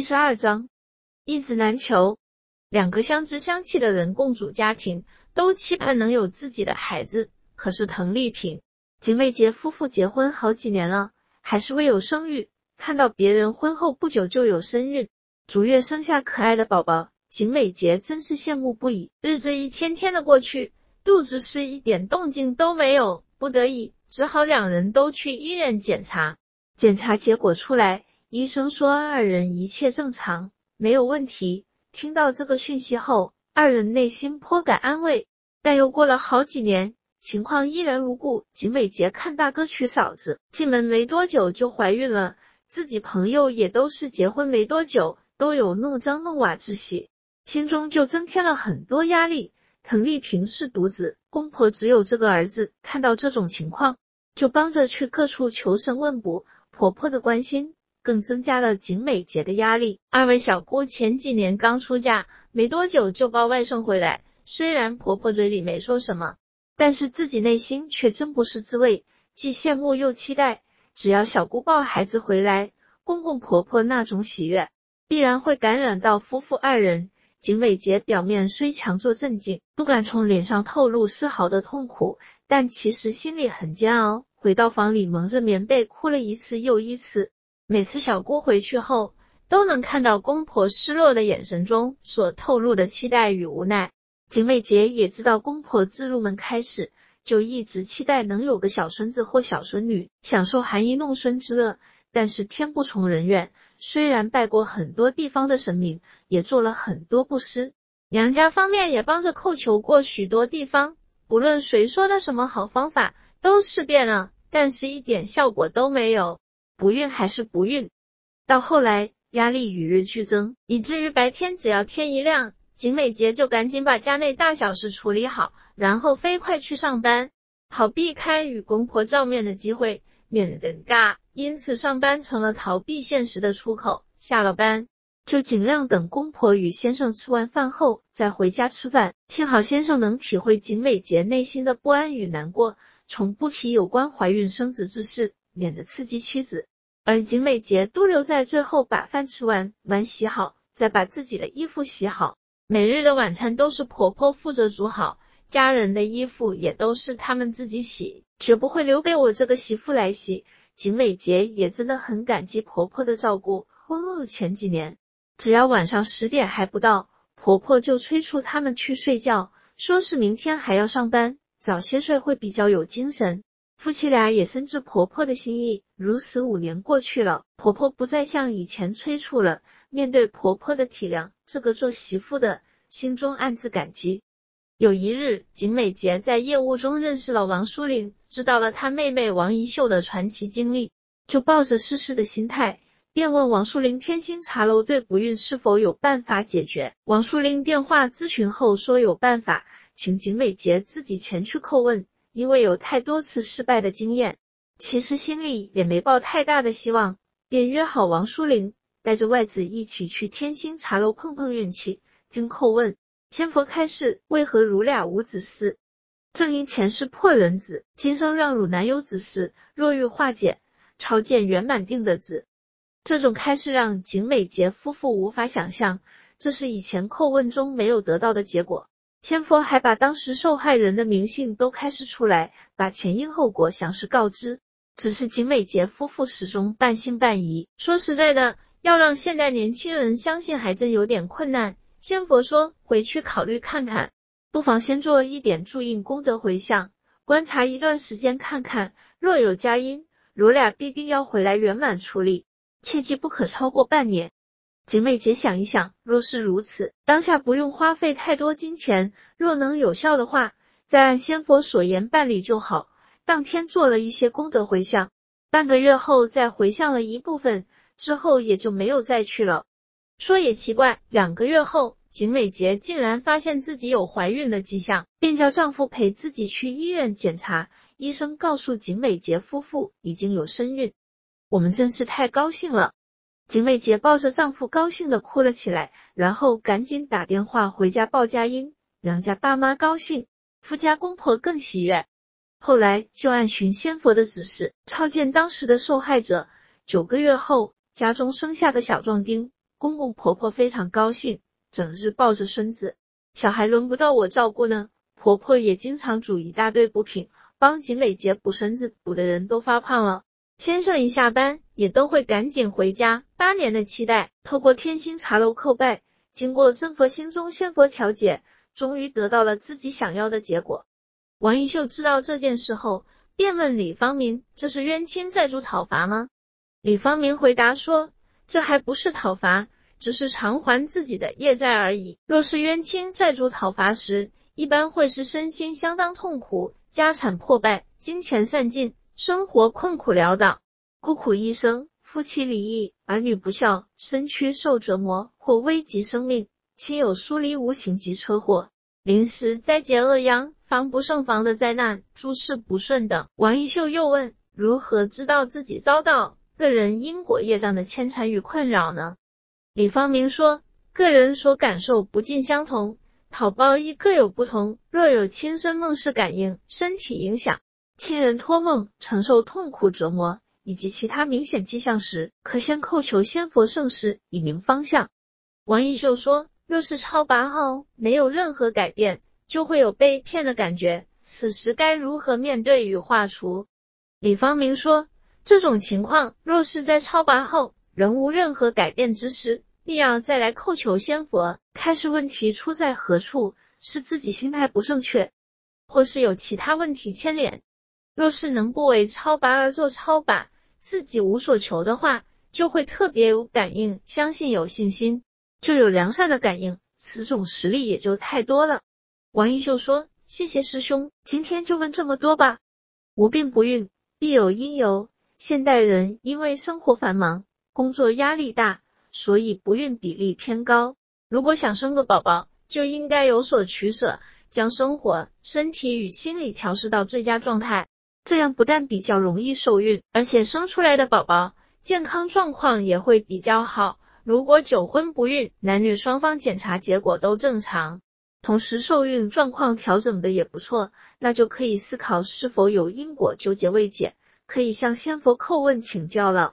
第十二章，一子难求。两个相知相气的人共组家庭，都期盼能有自己的孩子。可是滕丽萍、景美杰夫妇结婚好几年了，还是未有生育。看到别人婚后不久就有身孕，逐月生下可爱的宝宝，景美杰真是羡慕不已。日子一天天的过去，肚子是一点动静都没有，不得已只好两人都去医院检查。检查结果出来。医生说二人一切正常，没有问题。听到这个讯息后，二人内心颇感安慰。但又过了好几年，情况依然如故。景美杰看大哥娶嫂子，进门没多久就怀孕了，自己朋友也都是结婚没多久，都有弄璋弄瓦之喜，心中就增添了很多压力。滕丽萍是独子，公婆只有这个儿子，看到这种情况，就帮着去各处求神问卜，婆婆的关心。更增加了景美杰的压力。二位小姑前几年刚出嫁，没多久就抱外甥回来。虽然婆婆嘴里没说什么，但是自己内心却真不是滋味，既羡慕又期待。只要小姑抱孩子回来，公公婆婆那种喜悦，必然会感染到夫妇二人。景美杰表面虽强作镇静，不敢从脸上透露丝毫的痛苦，但其实心里很煎熬。回到房里，蒙着棉被哭了一次又一次。每次小姑回去后，都能看到公婆失落的眼神中所透露的期待与无奈。景美杰也知道公婆自入门开始就一直期待能有个小孙子或小孙女，享受含饴弄孙之乐。但是天不从人愿，虽然拜过很多地方的神明，也做了很多布施，娘家方面也帮着叩求过许多地方，不论谁说的什么好方法，都试遍了，但是一点效果都没有。不孕还是不孕，到后来压力与日俱增，以至于白天只要天一亮，景美杰就赶紧把家内大小事处理好，然后飞快去上班，好避开与公婆照面的机会，免得尴尬。因此上班成了逃避现实的出口。下了班就尽量等公婆与先生吃完饭后再回家吃饭。幸好先生能体会景美杰内心的不安与难过，从不提有关怀孕生子之事，免得刺激妻子。而景美杰都留在最后，把饭吃完，碗洗好，再把自己的衣服洗好。每日的晚餐都是婆婆负责煮好，家人的衣服也都是他们自己洗，绝不会留给我这个媳妇来洗。景美杰也真的很感激婆婆的照顾。婚后前几年，只要晚上十点还不到，婆婆就催促他们去睡觉，说是明天还要上班，早些睡会比较有精神。夫妻俩也深知婆婆的心意，如此五年过去了，婆婆不再像以前催促了。面对婆婆的体谅，这个做媳妇的心中暗自感激。有一日，景美杰在业务中认识了王淑玲，知道了她妹妹王怡秀的传奇经历，就抱着试试的心态，便问王淑玲天星茶楼对不孕是否有办法解决。王淑玲电话咨询后说有办法，请景美杰自己前去叩问。因为有太多次失败的经验，其实心里也没抱太大的希望，便约好王淑玲带着外子一起去天星茶楼碰碰运气。经叩问，仙佛开示：为何汝俩无子嗣？正因前世破人子，今生让汝难有子嗣。若欲化解，朝见圆满定的子。这种开示让景美杰夫妇无法想象，这是以前叩问中没有得到的结果。仙佛还把当时受害人的名姓都开示出来，把前因后果详实告知。只是景美杰夫妇始终半信半疑。说实在的，要让现代年轻人相信，还真有点困难。仙佛说，回去考虑看看，不妨先做一点助印功德回向，观察一段时间看看，若有佳音，汝俩必定要回来圆满处理，切记不可超过半年。景美姐想一想，若是如此，当下不用花费太多金钱，若能有效的话，再按仙佛所言办理就好。当天做了一些功德回向，半个月后再回向了一部分，之后也就没有再去了。说也奇怪，两个月后，景美杰竟然发现自己有怀孕的迹象，便叫丈夫陪自己去医院检查。医生告诉景美杰夫妇已经有身孕，我们真是太高兴了。景美杰抱着丈夫，高兴的哭了起来，然后赶紧打电话回家报佳音。娘家爸妈高兴，夫家公婆更喜悦。后来就按寻仙佛的指示，超见当时的受害者。九个月后，家中生下的小壮丁，公公婆婆非常高兴，整日抱着孙子，小孩轮不到我照顾呢。婆婆也经常煮一大堆补品，帮景美杰补身子，补的人都发胖了。先生一下班也都会赶紧回家。八年的期待，透过天心茶楼叩拜，经过真佛心中仙佛调解，终于得到了自己想要的结果。王一秀知道这件事后，便问李方明：“这是冤亲债主讨伐吗？”李方明回答说：“这还不是讨伐，只是偿还自己的业债而已。若是冤亲债主讨伐时，一般会是身心相当痛苦，家产破败，金钱散尽，生活困苦潦倒，孤苦一生，夫妻离异，儿女不孝，身躯受折磨，或危及生命，亲友疏离无情及车祸，临时灾劫恶殃，防不胜防的灾难，诸事不顺等。王一秀又问：如何知道自己遭到个人因果业障的牵缠与困扰呢？李方明说：个人所感受不尽相同。讨报亦各有不同。若有亲身梦事感应、身体影响、亲人托梦承受痛苦折磨以及其他明显迹象时，可先叩求仙佛圣师以明方向。王一秀说，若是超拔后没有任何改变，就会有被骗的感觉，此时该如何面对与化除？李方明说，这种情况若是在超拔后仍无任何改变之时，必要再来叩求仙佛，开始问题出在何处？是自己心态不正确，或是有其他问题牵连？若是能不为超拔而做超拔，自己无所求的话，就会特别有感应。相信有信心，就有良善的感应，此种实力也就太多了。王一秀说：“谢谢师兄，今天就问这么多吧。无病不孕，必有因由。现代人因为生活繁忙，工作压力大。”所以不孕比例偏高。如果想生个宝宝，就应该有所取舍，将生活、身体与心理调试到最佳状态。这样不但比较容易受孕，而且生出来的宝宝健康状况也会比较好。如果久婚不孕，男女双方检查结果都正常，同时受孕状况调整的也不错，那就可以思考是否有因果纠结未解，可以向仙佛叩问请教了。